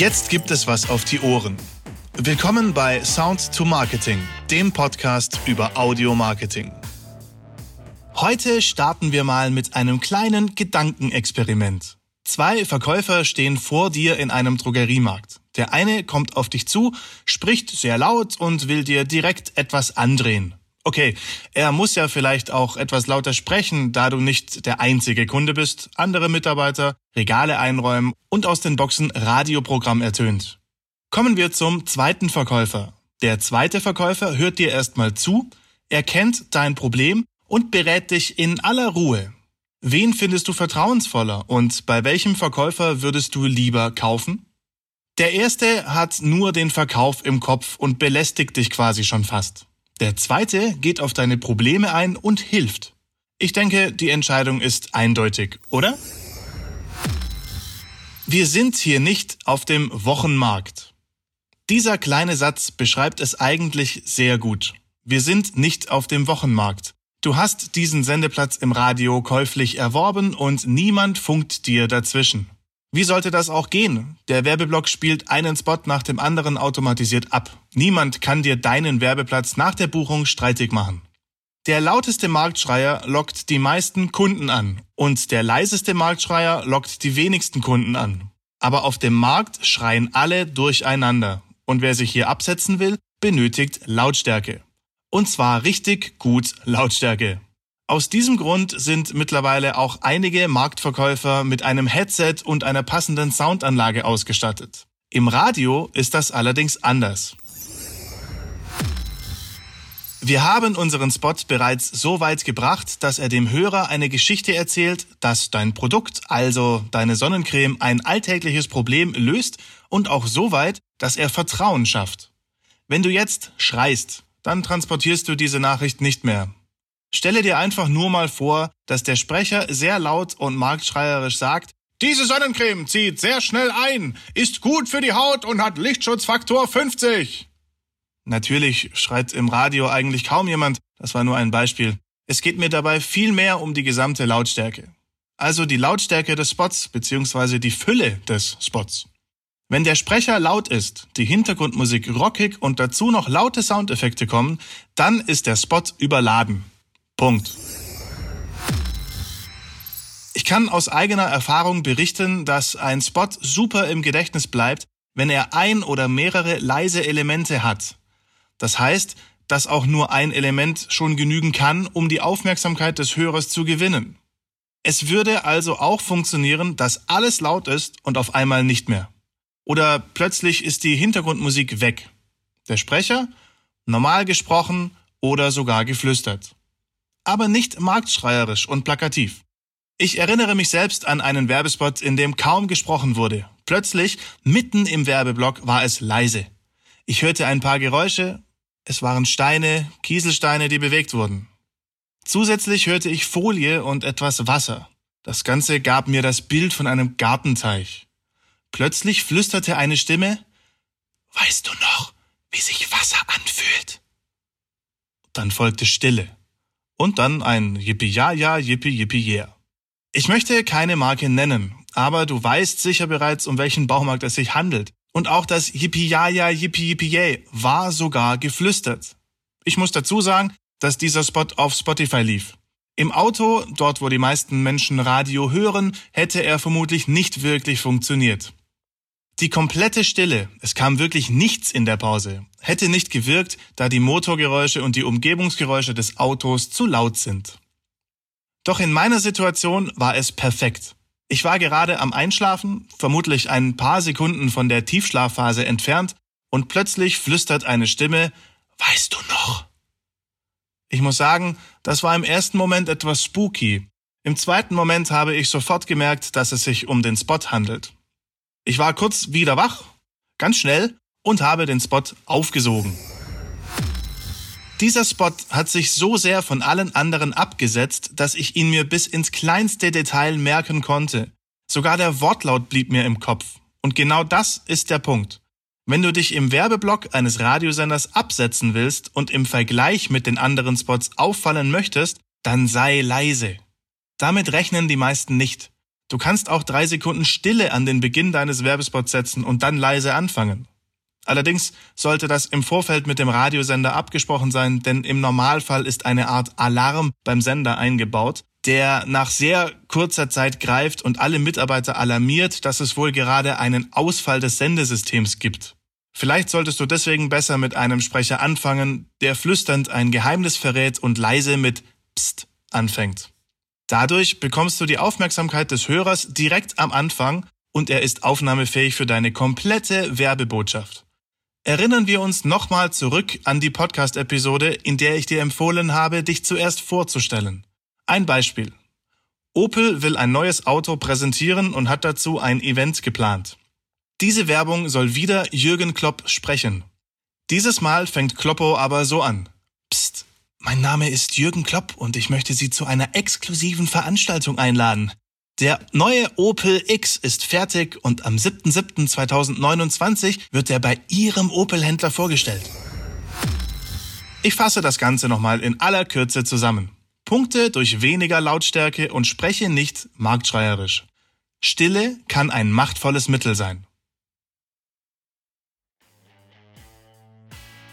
Jetzt gibt es was auf die Ohren. Willkommen bei Sound to Marketing, dem Podcast über Audio Marketing. Heute starten wir mal mit einem kleinen Gedankenexperiment. Zwei Verkäufer stehen vor dir in einem Drogeriemarkt. Der eine kommt auf dich zu, spricht sehr laut und will dir direkt etwas andrehen. Okay, er muss ja vielleicht auch etwas lauter sprechen, da du nicht der einzige Kunde bist, andere Mitarbeiter, Regale einräumen und aus den Boxen Radioprogramm ertönt. Kommen wir zum zweiten Verkäufer. Der zweite Verkäufer hört dir erstmal zu, erkennt dein Problem und berät dich in aller Ruhe. Wen findest du vertrauensvoller und bei welchem Verkäufer würdest du lieber kaufen? Der erste hat nur den Verkauf im Kopf und belästigt dich quasi schon fast. Der zweite geht auf deine Probleme ein und hilft. Ich denke, die Entscheidung ist eindeutig, oder? Wir sind hier nicht auf dem Wochenmarkt. Dieser kleine Satz beschreibt es eigentlich sehr gut. Wir sind nicht auf dem Wochenmarkt. Du hast diesen Sendeplatz im Radio käuflich erworben und niemand funkt dir dazwischen. Wie sollte das auch gehen? Der Werbeblock spielt einen Spot nach dem anderen automatisiert ab. Niemand kann dir deinen Werbeplatz nach der Buchung streitig machen. Der lauteste Marktschreier lockt die meisten Kunden an und der leiseste Marktschreier lockt die wenigsten Kunden an. Aber auf dem Markt schreien alle durcheinander und wer sich hier absetzen will, benötigt Lautstärke. Und zwar richtig gut Lautstärke. Aus diesem Grund sind mittlerweile auch einige Marktverkäufer mit einem Headset und einer passenden Soundanlage ausgestattet. Im Radio ist das allerdings anders. Wir haben unseren Spot bereits so weit gebracht, dass er dem Hörer eine Geschichte erzählt, dass dein Produkt, also deine Sonnencreme, ein alltägliches Problem löst und auch so weit, dass er Vertrauen schafft. Wenn du jetzt schreist, dann transportierst du diese Nachricht nicht mehr. Stelle dir einfach nur mal vor, dass der Sprecher sehr laut und marktschreierisch sagt, diese Sonnencreme zieht sehr schnell ein, ist gut für die Haut und hat Lichtschutzfaktor 50. Natürlich schreit im Radio eigentlich kaum jemand, das war nur ein Beispiel. Es geht mir dabei viel mehr um die gesamte Lautstärke. Also die Lautstärke des Spots bzw. die Fülle des Spots. Wenn der Sprecher laut ist, die Hintergrundmusik rockig und dazu noch laute Soundeffekte kommen, dann ist der Spot überladen. Punkt. Ich kann aus eigener Erfahrung berichten, dass ein Spot super im Gedächtnis bleibt, wenn er ein oder mehrere leise Elemente hat. Das heißt, dass auch nur ein Element schon genügen kann, um die Aufmerksamkeit des Hörers zu gewinnen. Es würde also auch funktionieren, dass alles laut ist und auf einmal nicht mehr. Oder plötzlich ist die Hintergrundmusik weg. Der Sprecher, normal gesprochen oder sogar geflüstert. Aber nicht marktschreierisch und plakativ. Ich erinnere mich selbst an einen Werbespot, in dem kaum gesprochen wurde. Plötzlich, mitten im Werbeblock, war es leise. Ich hörte ein paar Geräusche. Es waren Steine, Kieselsteine, die bewegt wurden. Zusätzlich hörte ich Folie und etwas Wasser. Das Ganze gab mir das Bild von einem Gartenteich. Plötzlich flüsterte eine Stimme, Weißt du noch, wie sich Wasser anfühlt? Dann folgte Stille. Und dann ein Yippie-Ja-Ja, Yippie-Yippie-Yeah. Ich möchte keine Marke nennen, aber du weißt sicher bereits, um welchen Baumarkt es sich handelt. Und auch das Yippie-Ja-Ja, Yippie-Yippie-Yay war sogar geflüstert. Ich muss dazu sagen, dass dieser Spot auf Spotify lief. Im Auto, dort wo die meisten Menschen Radio hören, hätte er vermutlich nicht wirklich funktioniert. Die komplette Stille, es kam wirklich nichts in der Pause, hätte nicht gewirkt, da die Motorgeräusche und die Umgebungsgeräusche des Autos zu laut sind. Doch in meiner Situation war es perfekt. Ich war gerade am Einschlafen, vermutlich ein paar Sekunden von der Tiefschlafphase entfernt, und plötzlich flüstert eine Stimme, Weißt du noch? Ich muss sagen, das war im ersten Moment etwas spooky. Im zweiten Moment habe ich sofort gemerkt, dass es sich um den Spot handelt. Ich war kurz wieder wach, ganz schnell, und habe den Spot aufgesogen. Dieser Spot hat sich so sehr von allen anderen abgesetzt, dass ich ihn mir bis ins kleinste Detail merken konnte. Sogar der Wortlaut blieb mir im Kopf. Und genau das ist der Punkt. Wenn du dich im Werbeblock eines Radiosenders absetzen willst und im Vergleich mit den anderen Spots auffallen möchtest, dann sei leise. Damit rechnen die meisten nicht. Du kannst auch drei Sekunden Stille an den Beginn deines Werbespots setzen und dann leise anfangen. Allerdings sollte das im Vorfeld mit dem Radiosender abgesprochen sein, denn im Normalfall ist eine Art Alarm beim Sender eingebaut, der nach sehr kurzer Zeit greift und alle Mitarbeiter alarmiert, dass es wohl gerade einen Ausfall des Sendesystems gibt. Vielleicht solltest du deswegen besser mit einem Sprecher anfangen, der flüsternd ein Geheimnis verrät und leise mit Psst anfängt. Dadurch bekommst du die Aufmerksamkeit des Hörers direkt am Anfang und er ist aufnahmefähig für deine komplette Werbebotschaft. Erinnern wir uns nochmal zurück an die Podcast-Episode, in der ich dir empfohlen habe, dich zuerst vorzustellen. Ein Beispiel. Opel will ein neues Auto präsentieren und hat dazu ein Event geplant. Diese Werbung soll wieder Jürgen Klopp sprechen. Dieses Mal fängt Kloppo aber so an. Mein Name ist Jürgen Klopp und ich möchte Sie zu einer exklusiven Veranstaltung einladen. Der neue Opel X ist fertig und am 7.7.2029 wird er bei Ihrem Opel-Händler vorgestellt. Ich fasse das Ganze nochmal in aller Kürze zusammen. Punkte durch weniger Lautstärke und spreche nicht marktschreierisch. Stille kann ein machtvolles Mittel sein.